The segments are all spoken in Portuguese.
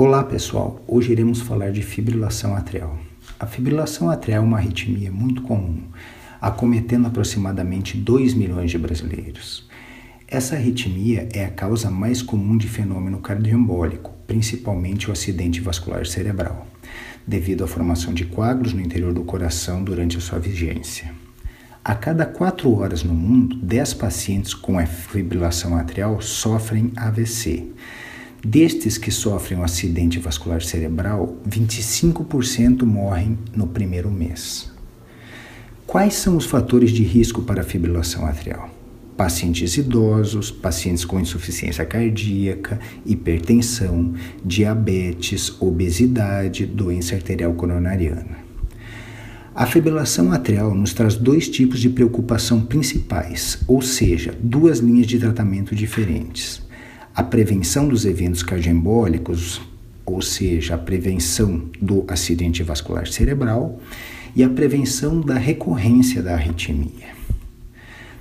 Olá pessoal, hoje iremos falar de fibrilação atrial. A fibrilação atrial é uma arritmia muito comum, acometendo aproximadamente 2 milhões de brasileiros. Essa arritmia é a causa mais comum de fenômeno cardioembólico, principalmente o acidente vascular cerebral, devido à formação de coágulos no interior do coração durante a sua vigência. A cada 4 horas no mundo, 10 pacientes com fibrilação atrial sofrem AVC Destes que sofrem um acidente vascular cerebral, 25% morrem no primeiro mês. Quais são os fatores de risco para a fibrilação atrial? Pacientes idosos, pacientes com insuficiência cardíaca, hipertensão, diabetes, obesidade, doença arterial coronariana. A fibrilação atrial nos traz dois tipos de preocupação principais, ou seja, duas linhas de tratamento diferentes a prevenção dos eventos cardioembólicos, ou seja, a prevenção do acidente vascular cerebral, e a prevenção da recorrência da arritmia.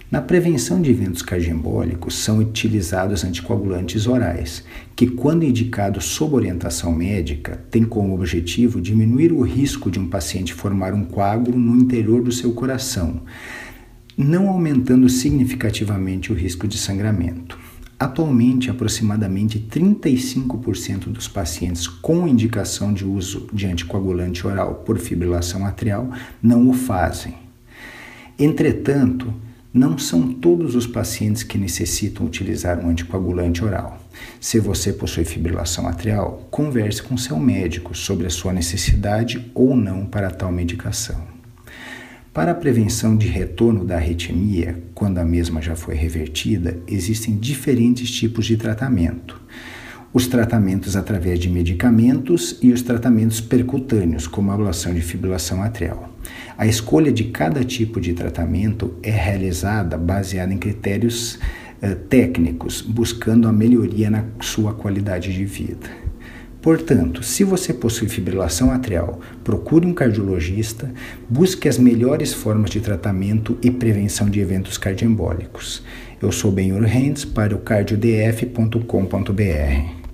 Na prevenção de eventos cardioembólicos são utilizados anticoagulantes orais, que, quando indicados sob orientação médica, têm como objetivo diminuir o risco de um paciente formar um coágulo no interior do seu coração, não aumentando significativamente o risco de sangramento. Atualmente, aproximadamente 35% dos pacientes com indicação de uso de anticoagulante oral por fibrilação atrial não o fazem. Entretanto, não são todos os pacientes que necessitam utilizar um anticoagulante oral. Se você possui fibrilação atrial, converse com seu médico sobre a sua necessidade ou não para tal medicação. Para a prevenção de retorno da arritmia, quando a mesma já foi revertida, existem diferentes tipos de tratamento. Os tratamentos através de medicamentos e os tratamentos percutâneos, como a ablação de fibrilação atrial. A escolha de cada tipo de tratamento é realizada baseada em critérios eh, técnicos, buscando a melhoria na sua qualidade de vida. Portanto, se você possui fibrilação atrial, procure um cardiologista, busque as melhores formas de tratamento e prevenção de eventos cardioembólicos. Eu sou Benhur Rendes para o cardiodf.com.br.